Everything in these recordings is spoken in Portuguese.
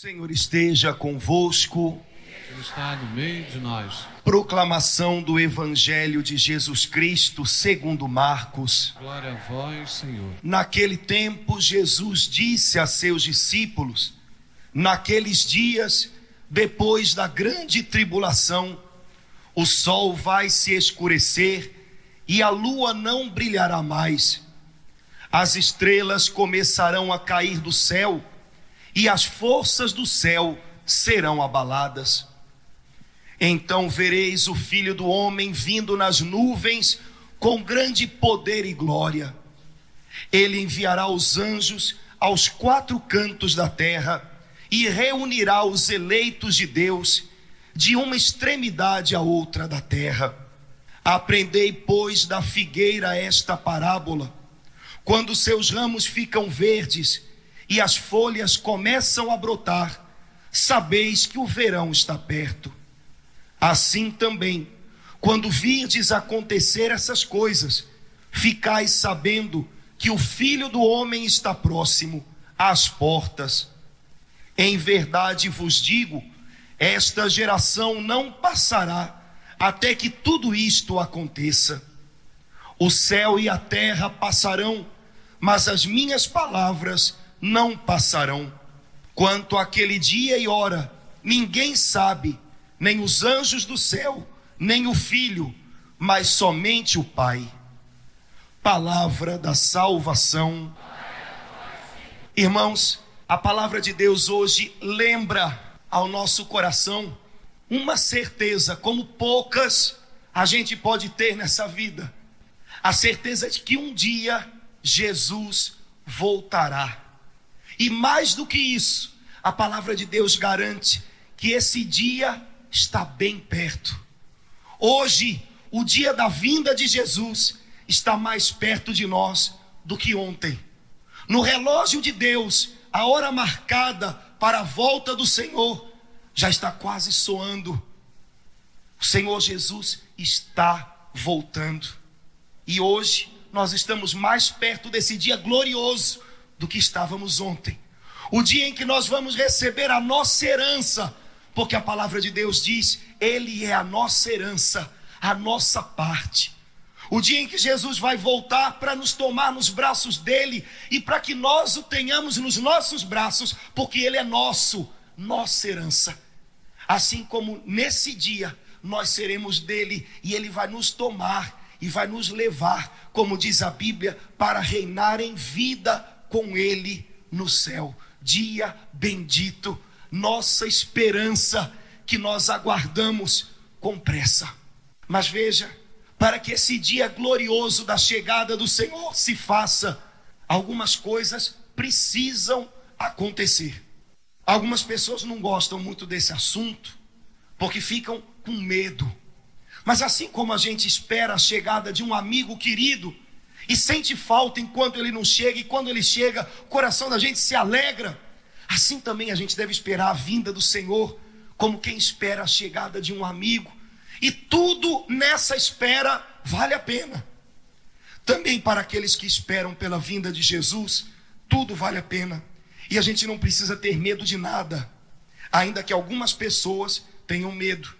Senhor esteja convosco. Ele está no meio de nós. Proclamação do Evangelho de Jesus Cristo, segundo Marcos. Glória a vós, Senhor. Naquele tempo, Jesus disse a seus discípulos: Naqueles dias, depois da grande tribulação, o sol vai se escurecer e a lua não brilhará mais. As estrelas começarão a cair do céu e as forças do céu serão abaladas. Então vereis o Filho do Homem vindo nas nuvens com grande poder e glória. Ele enviará os anjos aos quatro cantos da terra e reunirá os eleitos de Deus de uma extremidade à outra da terra. Aprendei, pois, da figueira esta parábola. Quando seus ramos ficam verdes e as folhas começam a brotar, sabeis que o verão está perto. Assim também, quando virdes acontecer essas coisas, ficais sabendo que o filho do homem está próximo às portas. Em verdade vos digo: esta geração não passará até que tudo isto aconteça. O céu e a terra passarão, mas as minhas palavras não passarão. Quanto àquele dia e hora, ninguém sabe, nem os anjos do céu, nem o filho, mas somente o Pai. Palavra da salvação. Irmãos, a palavra de Deus hoje lembra ao nosso coração uma certeza, como poucas a gente pode ter nessa vida: a certeza de que um dia Jesus voltará. E mais do que isso, a palavra de Deus garante que esse dia está bem perto. Hoje, o dia da vinda de Jesus está mais perto de nós do que ontem. No relógio de Deus, a hora marcada para a volta do Senhor já está quase soando. O Senhor Jesus está voltando. E hoje nós estamos mais perto desse dia glorioso do que estávamos ontem. O dia em que nós vamos receber a nossa herança, porque a palavra de Deus diz: Ele é a nossa herança, a nossa parte. O dia em que Jesus vai voltar para nos tomar nos braços dele e para que nós o tenhamos nos nossos braços, porque ele é nosso, nossa herança. Assim como nesse dia nós seremos dele e ele vai nos tomar e vai nos levar, como diz a Bíblia, para reinar em vida com Ele no céu. Dia bendito, nossa esperança que nós aguardamos com pressa. Mas veja, para que esse dia glorioso da chegada do Senhor se faça, algumas coisas precisam acontecer. Algumas pessoas não gostam muito desse assunto, porque ficam com medo. Mas assim como a gente espera a chegada de um amigo querido, e sente falta enquanto ele não chega, e quando ele chega, o coração da gente se alegra. Assim também a gente deve esperar a vinda do Senhor, como quem espera a chegada de um amigo, e tudo nessa espera vale a pena. Também para aqueles que esperam pela vinda de Jesus, tudo vale a pena, e a gente não precisa ter medo de nada, ainda que algumas pessoas tenham medo.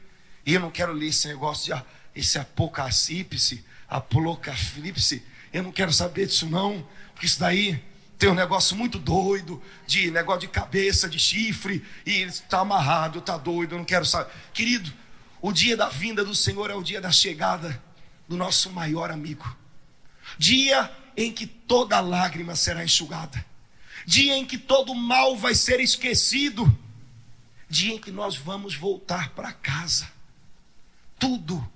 E eu não quero ler esse negócio de ah, esse apocalipse, apocalipse eu não quero saber disso não, porque isso daí tem um negócio muito doido, de negócio de cabeça, de chifre, e está amarrado, está doido, eu não quero saber. Querido, o dia da vinda do Senhor é o dia da chegada do nosso maior amigo. Dia em que toda lágrima será enxugada. Dia em que todo mal vai ser esquecido. Dia em que nós vamos voltar para casa. Tudo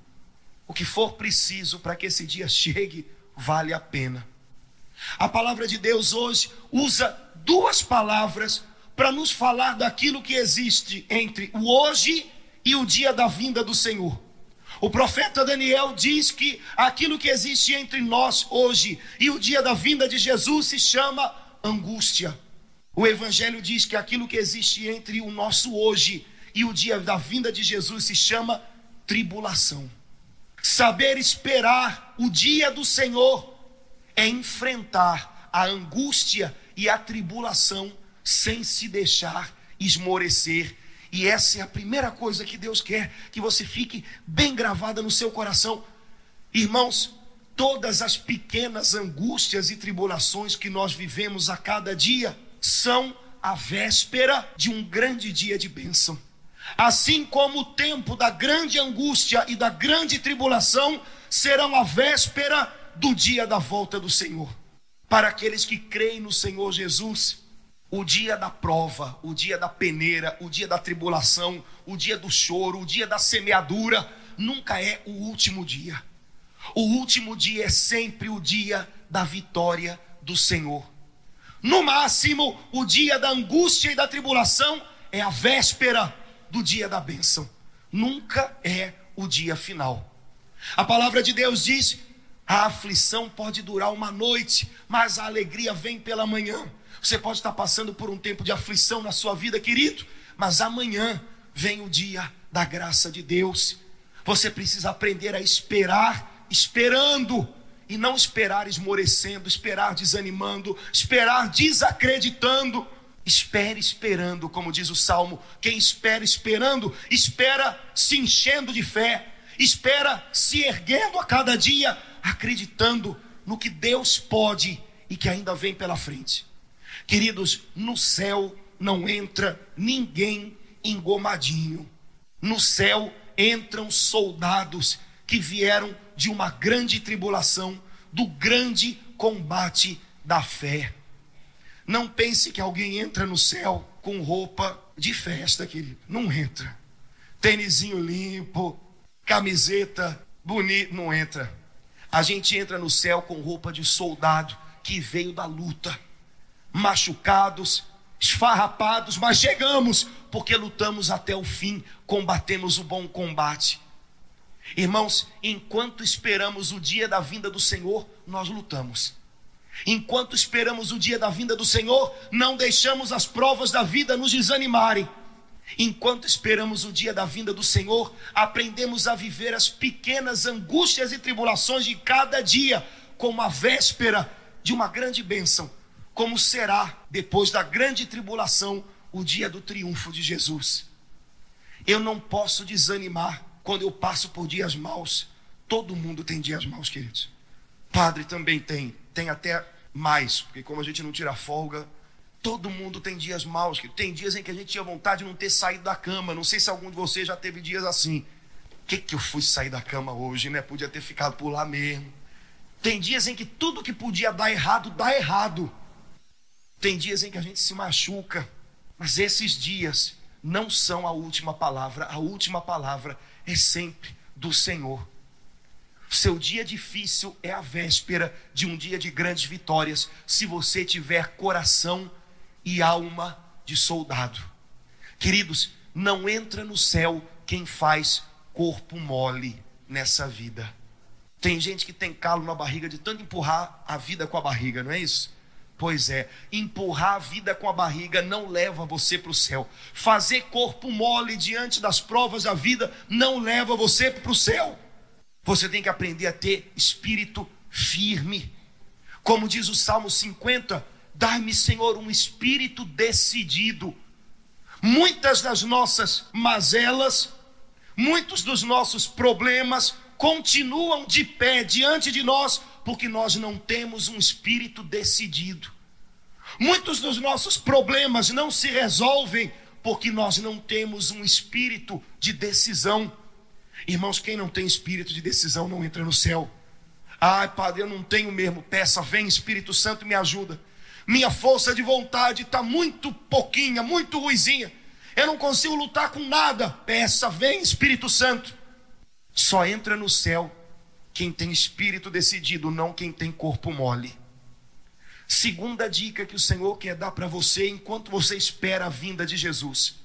o que for preciso para que esse dia chegue vale a pena. A palavra de Deus hoje usa duas palavras para nos falar daquilo que existe entre o hoje e o dia da vinda do Senhor. O profeta Daniel diz que aquilo que existe entre nós hoje e o dia da vinda de Jesus se chama angústia. O Evangelho diz que aquilo que existe entre o nosso hoje e o dia da vinda de Jesus se chama tribulação. Saber esperar o dia do Senhor é enfrentar a angústia e a tribulação sem se deixar esmorecer. E essa é a primeira coisa que Deus quer que você fique bem gravada no seu coração. Irmãos, todas as pequenas angústias e tribulações que nós vivemos a cada dia são a véspera de um grande dia de bênção. Assim como o tempo da grande angústia e da grande tribulação serão a véspera do dia da volta do Senhor. Para aqueles que creem no Senhor Jesus, o dia da prova, o dia da peneira, o dia da tribulação, o dia do choro, o dia da semeadura, nunca é o último dia. O último dia é sempre o dia da vitória do Senhor. No máximo, o dia da angústia e da tribulação é a véspera do dia da bênção. Nunca é o dia final. A palavra de Deus diz: a aflição pode durar uma noite, mas a alegria vem pela manhã. Você pode estar passando por um tempo de aflição na sua vida, querido, mas amanhã vem o dia da graça de Deus. Você precisa aprender a esperar, esperando, e não esperar esmorecendo, esperar desanimando, esperar desacreditando. Espere esperando, como diz o salmo. Quem espera esperando, espera se enchendo de fé, espera se erguendo a cada dia, acreditando no que Deus pode e que ainda vem pela frente. Queridos, no céu não entra ninguém engomadinho. No céu entram soldados que vieram de uma grande tribulação, do grande combate da fé. Não pense que alguém entra no céu com roupa de festa, querido. Não entra. Tênisinho limpo, camiseta bonita, não entra. A gente entra no céu com roupa de soldado que veio da luta, machucados, esfarrapados, mas chegamos porque lutamos até o fim, combatemos o bom combate. Irmãos, enquanto esperamos o dia da vinda do Senhor, nós lutamos. Enquanto esperamos o dia da vinda do Senhor, não deixamos as provas da vida nos desanimarem. Enquanto esperamos o dia da vinda do Senhor, aprendemos a viver as pequenas angústias e tribulações de cada dia, como a véspera de uma grande bênção, como será depois da grande tribulação o dia do triunfo de Jesus. Eu não posso desanimar quando eu passo por dias maus. Todo mundo tem dias maus, queridos. Padre também tem tem até mais, porque como a gente não tira folga, todo mundo tem dias maus. Tem dias em que a gente tinha vontade de não ter saído da cama. Não sei se algum de vocês já teve dias assim. Que, que eu fui sair da cama hoje, né? Podia ter ficado por lá mesmo. Tem dias em que tudo que podia dar errado, dá errado. Tem dias em que a gente se machuca. Mas esses dias não são a última palavra. A última palavra é sempre do Senhor. Seu dia difícil é a véspera de um dia de grandes vitórias, se você tiver coração e alma de soldado. Queridos, não entra no céu quem faz corpo mole nessa vida. Tem gente que tem calo na barriga de tanto empurrar a vida com a barriga, não é isso? Pois é, empurrar a vida com a barriga não leva você para o céu. Fazer corpo mole diante das provas da vida não leva você para o céu. Você tem que aprender a ter espírito firme. Como diz o Salmo 50, dá-me, Senhor, um espírito decidido. Muitas das nossas mazelas, muitos dos nossos problemas continuam de pé diante de nós, porque nós não temos um espírito decidido. Muitos dos nossos problemas não se resolvem porque nós não temos um espírito de decisão. Irmãos, quem não tem espírito de decisão não entra no céu. Ai, Padre, eu não tenho mesmo. Peça, vem Espírito Santo me ajuda. Minha força de vontade está muito pouquinha, muito ruizinha. Eu não consigo lutar com nada. Peça, vem Espírito Santo. Só entra no céu quem tem espírito decidido, não quem tem corpo mole. Segunda dica que o Senhor quer dar para você enquanto você espera a vinda de Jesus.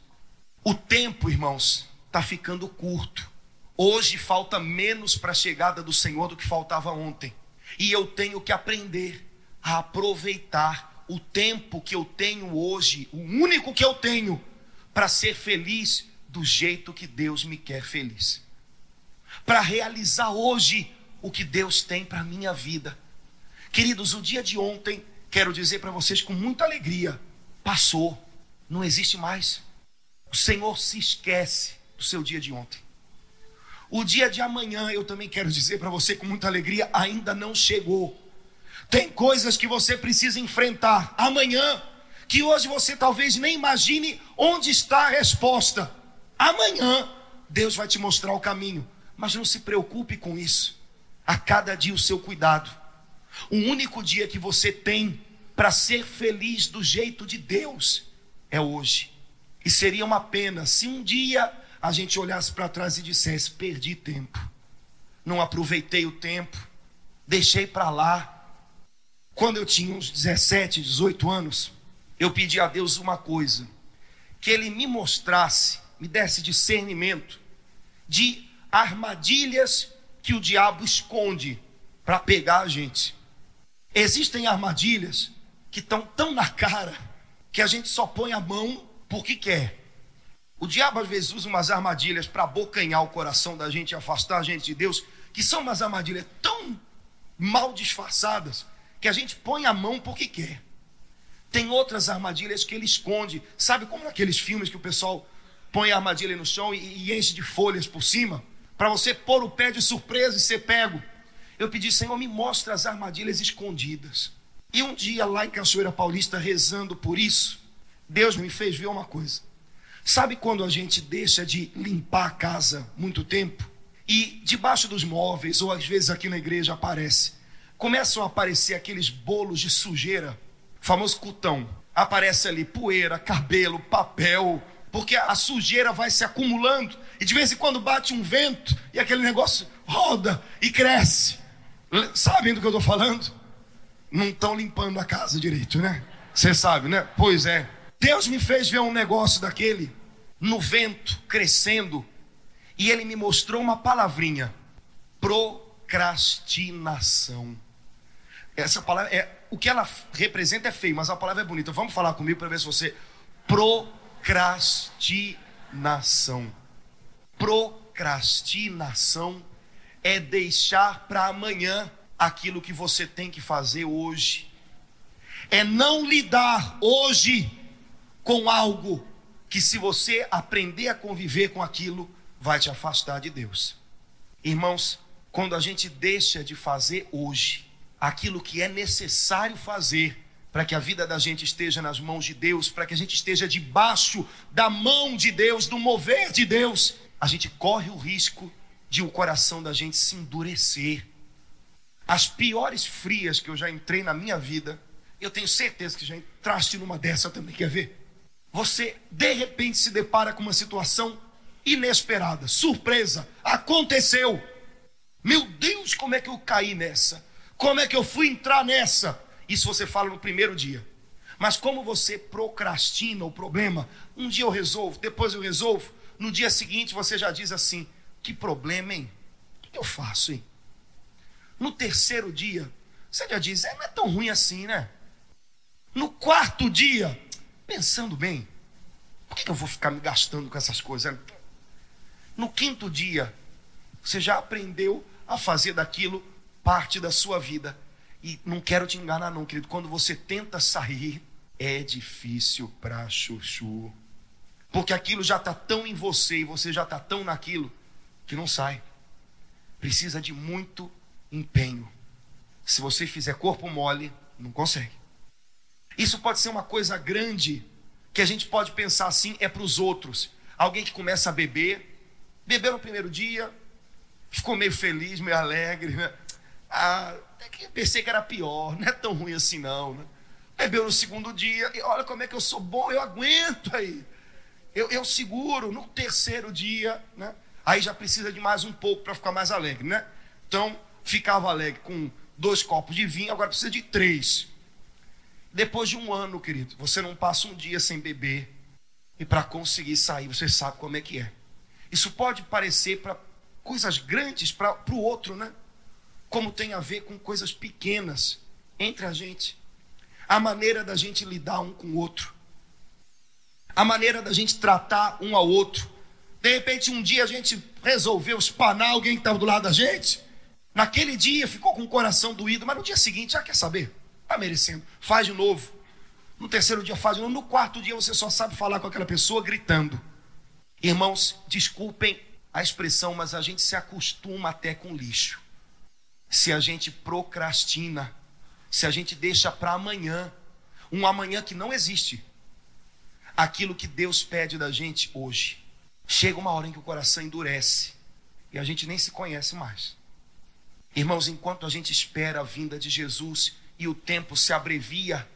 O tempo, irmãos, está ficando curto. Hoje falta menos para a chegada do Senhor do que faltava ontem. E eu tenho que aprender a aproveitar o tempo que eu tenho hoje, o único que eu tenho, para ser feliz do jeito que Deus me quer feliz. para realizar hoje o que Deus tem para a minha vida. Queridos, o dia de ontem, quero dizer para vocês com muita alegria, passou, não existe mais. O Senhor se esquece do seu dia de ontem. O dia de amanhã, eu também quero dizer para você com muita alegria, ainda não chegou. Tem coisas que você precisa enfrentar amanhã, que hoje você talvez nem imagine onde está a resposta. Amanhã, Deus vai te mostrar o caminho, mas não se preocupe com isso. A cada dia o seu cuidado. O único dia que você tem para ser feliz do jeito de Deus é hoje. E seria uma pena se um dia a gente olhasse para trás e dissesse: perdi tempo, não aproveitei o tempo, deixei para lá. Quando eu tinha uns 17, 18 anos, eu pedi a Deus uma coisa: que Ele me mostrasse, me desse discernimento de armadilhas que o diabo esconde para pegar a gente. Existem armadilhas que estão tão na cara que a gente só põe a mão porque quer. O diabo às vezes usa umas armadilhas para abocanhar o coração da gente afastar a gente de Deus, que são umas armadilhas tão mal disfarçadas que a gente põe a mão porque quer. Tem outras armadilhas que ele esconde, sabe como naqueles filmes que o pessoal põe a armadilha no chão e, e enche de folhas por cima, para você pôr o pé de surpresa e ser pego. Eu pedi, Senhor, me mostra as armadilhas escondidas. E um dia lá em Cachoeira Paulista, rezando por isso, Deus me fez ver uma coisa. Sabe quando a gente deixa de limpar a casa muito tempo? E debaixo dos móveis, ou às vezes aqui na igreja aparece, começam a aparecer aqueles bolos de sujeira, famoso cutão. Aparece ali poeira, cabelo, papel, porque a sujeira vai se acumulando e de vez em quando bate um vento e aquele negócio roda e cresce. Sabem do que eu estou falando? Não estão limpando a casa direito, né? Você sabe, né? Pois é. Deus me fez ver um negócio daquele no vento, crescendo, e ele me mostrou uma palavrinha: procrastinação. Essa palavra é o que ela representa é feio, mas a palavra é bonita. Vamos falar comigo para ver se você procrastinação. Procrastinação é deixar para amanhã aquilo que você tem que fazer hoje. É não lidar hoje com algo que, se você aprender a conviver com aquilo, vai te afastar de Deus. Irmãos, quando a gente deixa de fazer hoje aquilo que é necessário fazer para que a vida da gente esteja nas mãos de Deus, para que a gente esteja debaixo da mão de Deus, do mover de Deus, a gente corre o risco de o coração da gente se endurecer. As piores frias que eu já entrei na minha vida, eu tenho certeza que já entraste numa dessa também, quer ver? você de repente se depara com uma situação inesperada, surpresa, aconteceu. Meu Deus, como é que eu caí nessa? Como é que eu fui entrar nessa? Isso você fala no primeiro dia. Mas como você procrastina o problema, um dia eu resolvo, depois eu resolvo, no dia seguinte você já diz assim: que problema, hein? O que eu faço, hein? No terceiro dia, você já diz: é, não é tão ruim assim, né? No quarto dia, pensando bem, por que eu vou ficar me gastando com essas coisas? No quinto dia, você já aprendeu a fazer daquilo parte da sua vida. E não quero te enganar, não, querido. Quando você tenta sair, é difícil para chuchu. Porque aquilo já está tão em você e você já está tão naquilo que não sai. Precisa de muito empenho. Se você fizer corpo mole, não consegue. Isso pode ser uma coisa grande, que a gente pode pensar assim, é para os outros. Alguém que começa a beber, bebeu no primeiro dia, ficou meio feliz, meio alegre, né? Ah, até que pensei que era pior, não é tão ruim assim não, né? Bebeu no segundo dia, e olha como é que eu sou bom, eu aguento aí. Eu, eu seguro no terceiro dia, né? Aí já precisa de mais um pouco para ficar mais alegre, né? Então, ficava alegre com dois copos de vinho, agora precisa de três. Depois de um ano, querido, você não passa um dia sem beber. E para conseguir sair, você sabe como é que é. Isso pode parecer para coisas grandes para o outro, né? Como tem a ver com coisas pequenas entre a gente. A maneira da gente lidar um com o outro. A maneira da gente tratar um ao outro. De repente, um dia a gente resolveu espanar alguém que estava do lado da gente. Naquele dia ficou com o coração doído, mas no dia seguinte, já quer saber? Está merecendo. Faz de novo. No terceiro dia faz de novo. No quarto dia você só sabe falar com aquela pessoa gritando. Irmãos, desculpem a expressão, mas a gente se acostuma até com lixo. Se a gente procrastina, se a gente deixa para amanhã, um amanhã que não existe, aquilo que Deus pede da gente hoje. Chega uma hora em que o coração endurece e a gente nem se conhece mais. Irmãos, enquanto a gente espera a vinda de Jesus e o tempo se abrevia,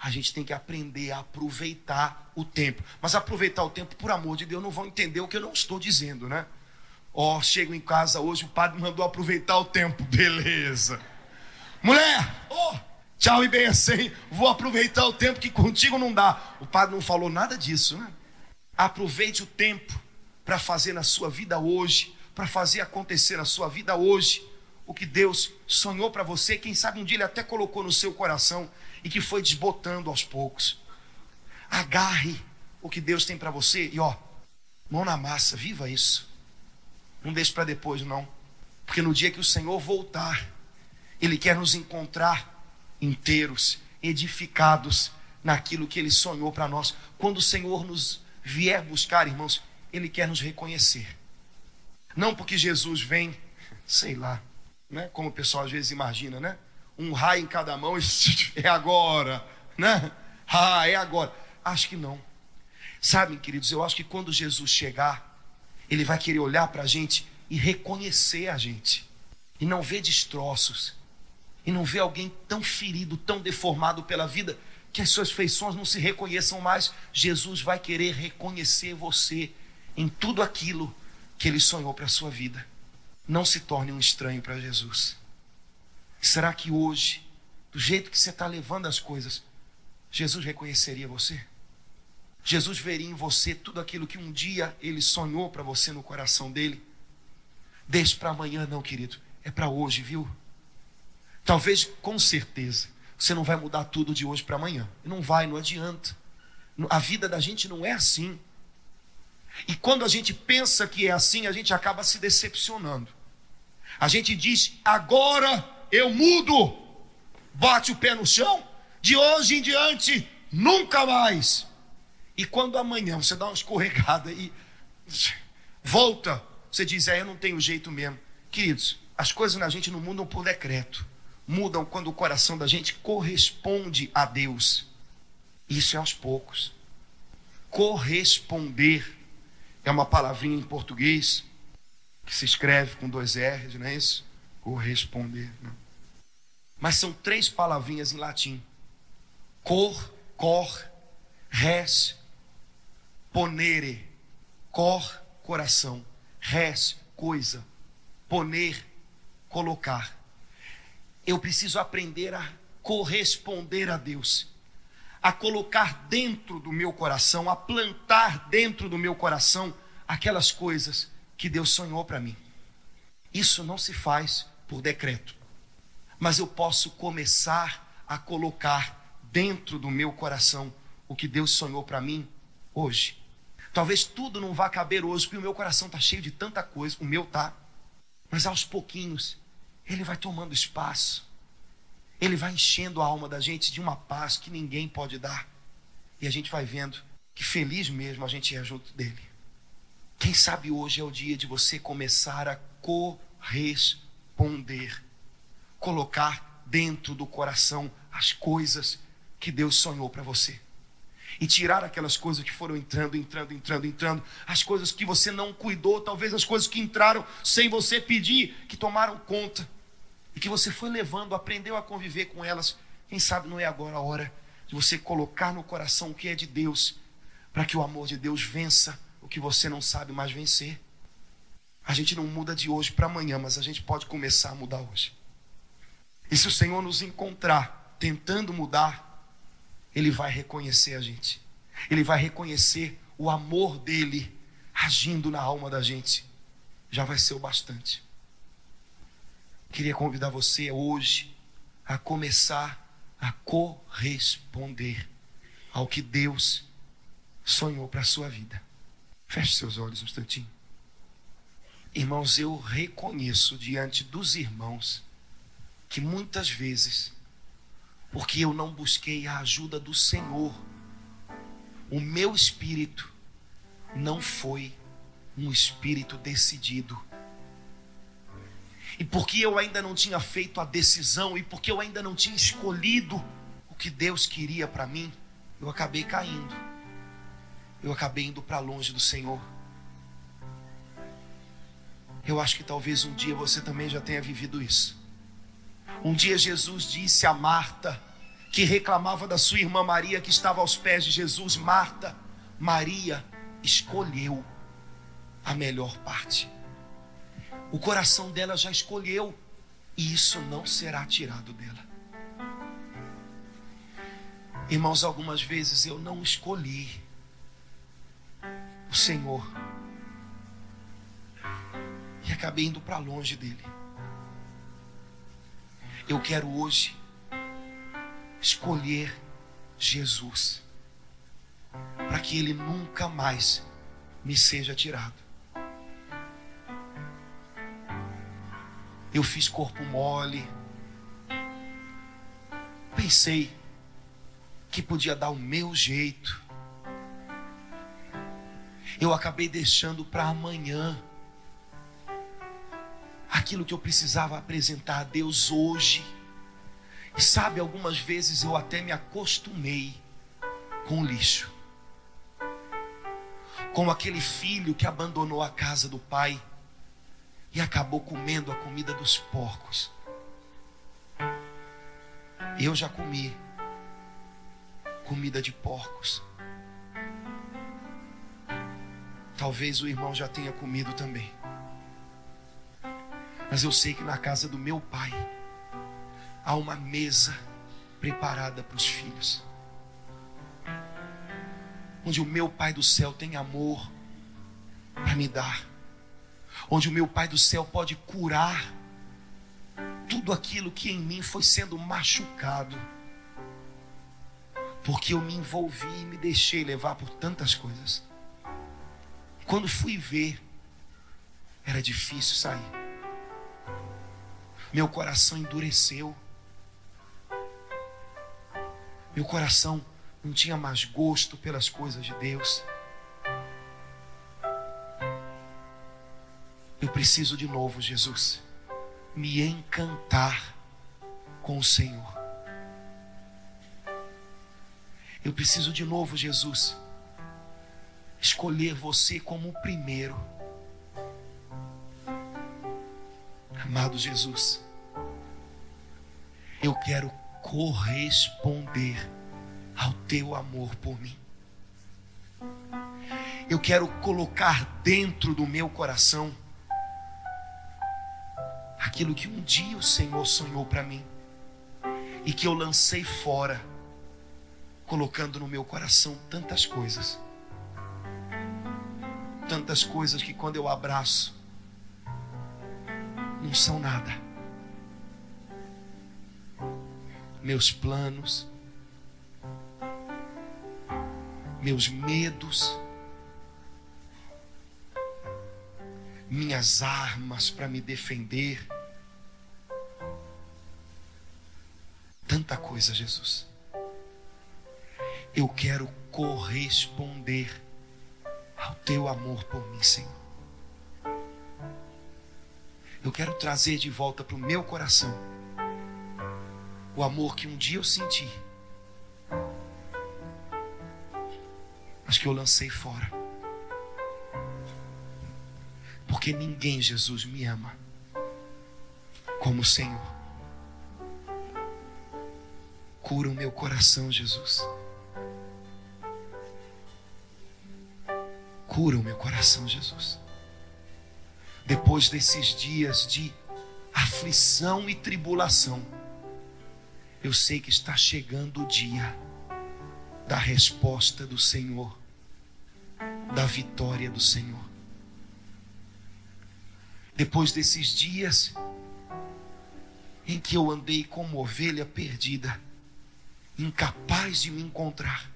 a gente tem que aprender a aproveitar o tempo. Mas aproveitar o tempo, por amor de Deus, não vão entender o que eu não estou dizendo, né? Ó, oh, chego em casa hoje, o padre mandou aproveitar o tempo. Beleza. Mulher, oh, tchau e bem assim. Vou aproveitar o tempo que contigo não dá. O padre não falou nada disso, né? Aproveite o tempo para fazer na sua vida hoje, para fazer acontecer na sua vida hoje o que Deus sonhou para você, quem sabe um dia Ele até colocou no seu coração e que foi desbotando aos poucos. Agarre o que Deus tem para você e ó, mão na massa, viva isso. Não deixe para depois, não, porque no dia que o Senhor voltar, Ele quer nos encontrar inteiros, edificados naquilo que Ele sonhou para nós. Quando o Senhor nos vier buscar, irmãos, Ele quer nos reconhecer. Não porque Jesus vem, sei lá, né? Como o pessoal às vezes imagina, né? Um raio em cada mão e é agora, né? Ah, é agora. Acho que não. Sabem, queridos, eu acho que quando Jesus chegar, ele vai querer olhar para a gente e reconhecer a gente, e não ver destroços, e não ver alguém tão ferido, tão deformado pela vida, que as suas feições não se reconheçam mais. Jesus vai querer reconhecer você em tudo aquilo que ele sonhou para a sua vida. Não se torne um estranho para Jesus. Será que hoje, do jeito que você está levando as coisas, Jesus reconheceria você? Jesus veria em você tudo aquilo que um dia ele sonhou para você no coração dele? Deixe para amanhã, não, querido. É para hoje, viu? Talvez, com certeza, você não vai mudar tudo de hoje para amanhã. Não vai, não adianta. A vida da gente não é assim. E quando a gente pensa que é assim, a gente acaba se decepcionando. A gente diz, agora eu mudo, bate o pé no chão, de hoje em diante, nunca mais. E quando amanhã você dá uma escorregada e volta, você diz, é, eu não tenho jeito mesmo. Queridos, as coisas na gente não mudam por decreto, mudam quando o coração da gente corresponde a Deus. Isso é aos poucos. Corresponder é uma palavrinha em português que se escreve com dois R's, não é isso? Corresponder. Não. Mas são três palavrinhas em latim: cor, cor, res, ponere. Cor, coração. Res, coisa. Poner, colocar. Eu preciso aprender a corresponder a Deus a colocar dentro do meu coração, a plantar dentro do meu coração aquelas coisas que Deus sonhou para mim. Isso não se faz por decreto, mas eu posso começar a colocar dentro do meu coração o que Deus sonhou para mim hoje. Talvez tudo não vá caber hoje, porque o meu coração está cheio de tanta coisa, o meu tá. Mas aos pouquinhos, ele vai tomando espaço. Ele vai enchendo a alma da gente de uma paz que ninguém pode dar. E a gente vai vendo que feliz mesmo a gente é junto dele. Quem sabe hoje é o dia de você começar a corresponder, colocar dentro do coração as coisas que Deus sonhou para você. E tirar aquelas coisas que foram entrando, entrando, entrando, entrando, as coisas que você não cuidou, talvez as coisas que entraram sem você pedir, que tomaram conta e que você foi levando, aprendeu a conviver com elas. Quem sabe não é agora a hora de você colocar no coração o que é de Deus, para que o amor de Deus vença o que você não sabe mais vencer. A gente não muda de hoje para amanhã, mas a gente pode começar a mudar hoje. E se o Senhor nos encontrar tentando mudar, Ele vai reconhecer a gente. Ele vai reconhecer o amor dele agindo na alma da gente. Já vai ser o bastante. Queria convidar você hoje a começar a corresponder ao que Deus sonhou para a sua vida. Feche seus olhos um instantinho. Irmãos, eu reconheço diante dos irmãos que muitas vezes, porque eu não busquei a ajuda do Senhor, o meu espírito não foi um espírito decidido. E porque eu ainda não tinha feito a decisão, e porque eu ainda não tinha escolhido o que Deus queria para mim, eu acabei caindo. Eu acabei indo para longe do Senhor. Eu acho que talvez um dia você também já tenha vivido isso. Um dia Jesus disse a Marta, que reclamava da sua irmã Maria, que estava aos pés de Jesus: Marta, Maria escolheu a melhor parte. O coração dela já escolheu, e isso não será tirado dela. Irmãos, algumas vezes eu não escolhi o Senhor e acabei indo para longe dele. Eu quero hoje escolher Jesus para que ele nunca mais me seja tirado. Eu fiz corpo mole. Pensei que podia dar o meu jeito. Eu acabei deixando para amanhã aquilo que eu precisava apresentar a Deus hoje. E sabe, algumas vezes eu até me acostumei com o lixo. Como aquele filho que abandonou a casa do pai e acabou comendo a comida dos porcos. Eu já comi comida de porcos. Talvez o irmão já tenha comido também. Mas eu sei que na casa do meu pai há uma mesa preparada para os filhos. Onde o meu pai do céu tem amor para me dar. Onde o meu pai do céu pode curar tudo aquilo que em mim foi sendo machucado. Porque eu me envolvi e me deixei levar por tantas coisas. Quando fui ver, era difícil sair meu coração endureceu. Meu coração não tinha mais gosto pelas coisas de Deus. Eu preciso de novo, Jesus, me encantar com o Senhor. Eu preciso de novo, Jesus, escolher você como o primeiro. Amado Jesus, eu quero corresponder ao teu amor por mim. Eu quero colocar dentro do meu coração aquilo que um dia o Senhor sonhou para mim e que eu lancei fora, colocando no meu coração tantas coisas. Tantas coisas que quando eu abraço, não são nada. meus planos, meus medos, minhas armas para me defender. Tanta coisa, Jesus. Eu quero corresponder ao teu amor por mim, Senhor. Eu quero trazer de volta para o meu coração o amor que um dia eu senti, mas que eu lancei fora. Porque ninguém, Jesus, me ama como o Senhor. Cura o meu coração, Jesus. Cura o meu coração, Jesus. Depois desses dias de aflição e tribulação, eu sei que está chegando o dia da resposta do Senhor, da vitória do Senhor. Depois desses dias em que eu andei como ovelha perdida, incapaz de me encontrar,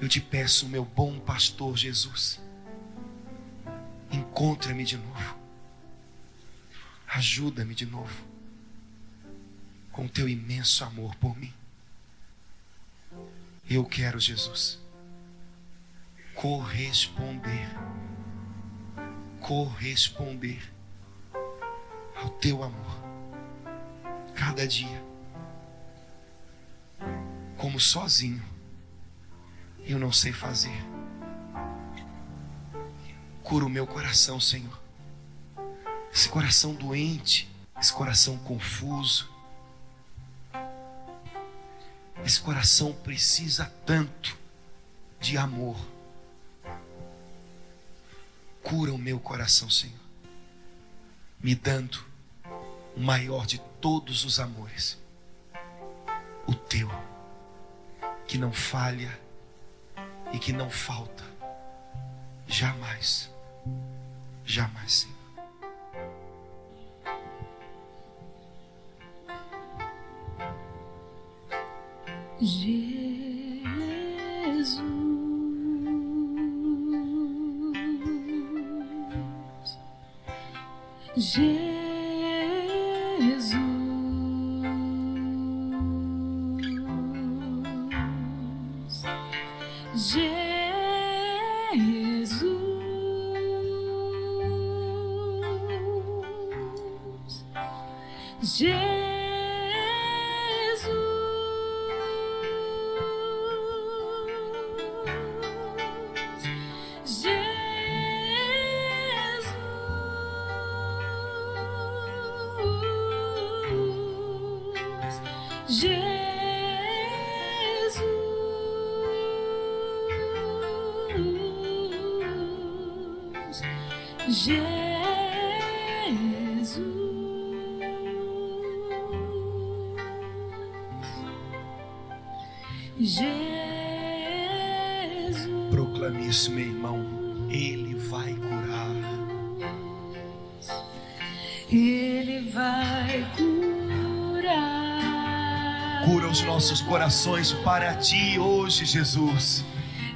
Eu te peço, meu bom pastor Jesus, encontra-me de novo. Ajuda-me de novo. Com teu imenso amor por mim. Eu quero, Jesus, corresponder. Corresponder ao teu amor. Cada dia. Como sozinho eu não sei fazer. Cura o meu coração, Senhor. Esse coração doente, esse coração confuso. Esse coração precisa tanto de amor. Cura o meu coração, Senhor, me dando o maior de todos os amores, o teu, que não falha e que não falta, jamais, jamais, Senhor. Jesus, Jesus, vai curar. Cura os nossos corações para ti hoje, Jesus.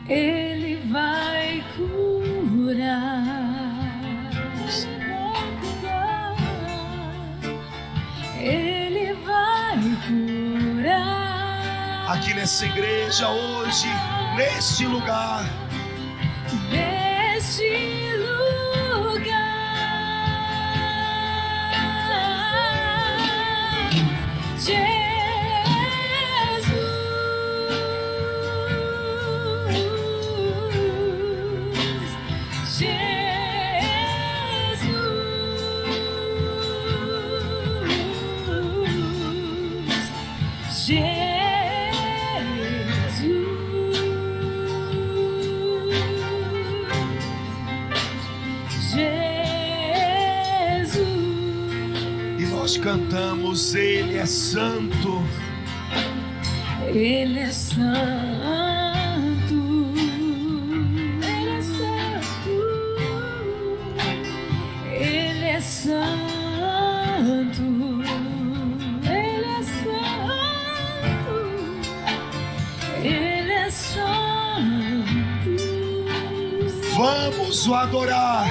Ele vai curar. Ele vai curar. Aqui nessa igreja hoje, neste lugar. Neste lugar. Cantamos, Ele é santo. Ele é santo. Ele é santo. Ele é santo. Ele é santo. Ele é santo. Vamos o adorar.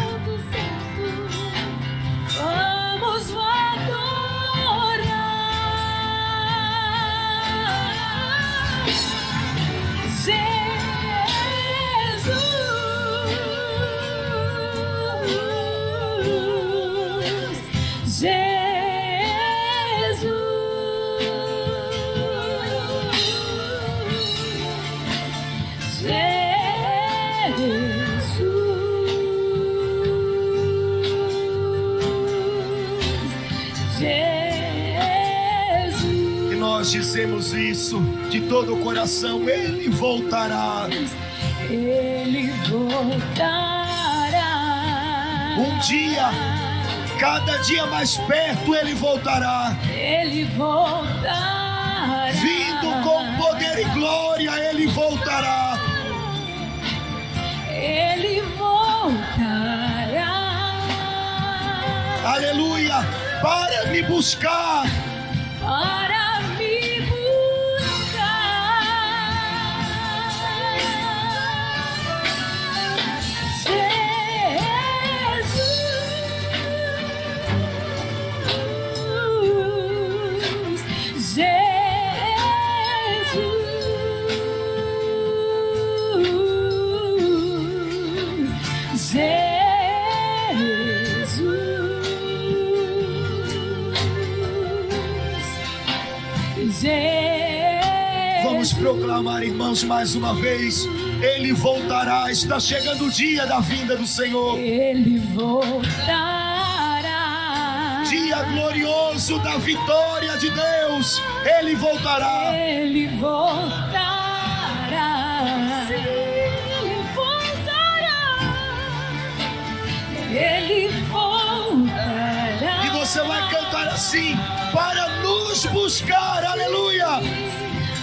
Coração. Ele voltará. Ele voltará. Um dia, cada dia mais perto, Ele voltará. Ele voltará. Vindo com poder e glória, Ele voltará. Ele voltará. Aleluia. Para me buscar. Para proclamar, irmãos, mais uma vez: Ele voltará. Está chegando o dia da vinda do Senhor. Ele voltará. Dia glorioso da vitória de Deus. Ele voltará. Ele voltará. Sim, ele voltará. Ele voltará. E você vai cantar assim para nos buscar. Aleluia.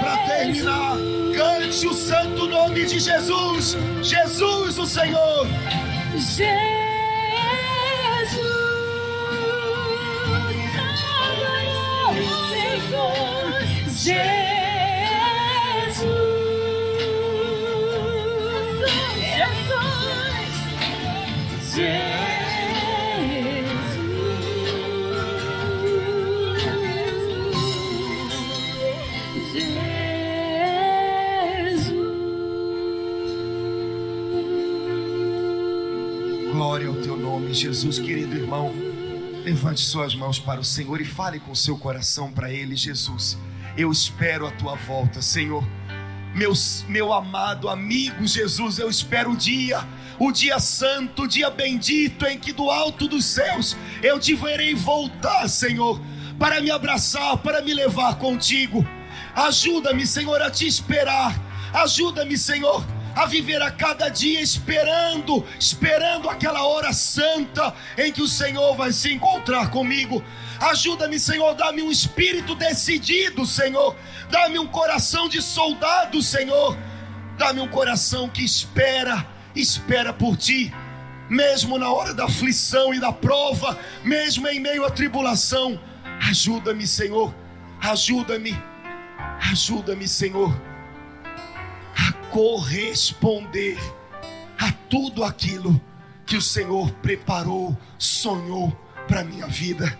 Para terminar, cante o santo nome de Jesus. Jesus, o Senhor. Jesus, Jesus, querido irmão. Levante suas mãos para o Senhor e fale com seu coração para Ele, Jesus. Eu espero a tua volta, Senhor. Meu, meu amado amigo Jesus, eu espero o dia, o dia santo, o dia bendito em que do alto dos céus eu te verei voltar, Senhor, para me abraçar, para me levar contigo. Ajuda-me, Senhor, a te esperar. Ajuda-me, Senhor, a viver a cada dia esperando, esperando aquela hora santa em que o Senhor vai se encontrar comigo. Ajuda-me, Senhor, dá-me um espírito decidido, Senhor. Dá-me um coração de soldado, Senhor. Dá-me um coração que espera, espera por ti. Mesmo na hora da aflição e da prova, mesmo em meio à tribulação, ajuda-me, Senhor. Ajuda-me. Ajuda-me, Senhor, corresponder a tudo aquilo que o Senhor preparou, sonhou para minha vida.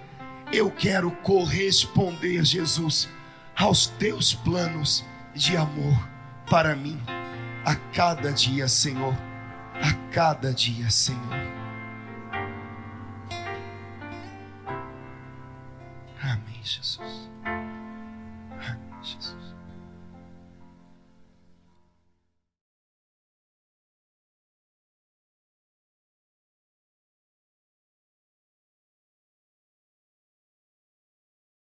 Eu quero corresponder, Jesus, aos teus planos de amor para mim, a cada dia, Senhor, a cada dia, Senhor. Amém, Jesus.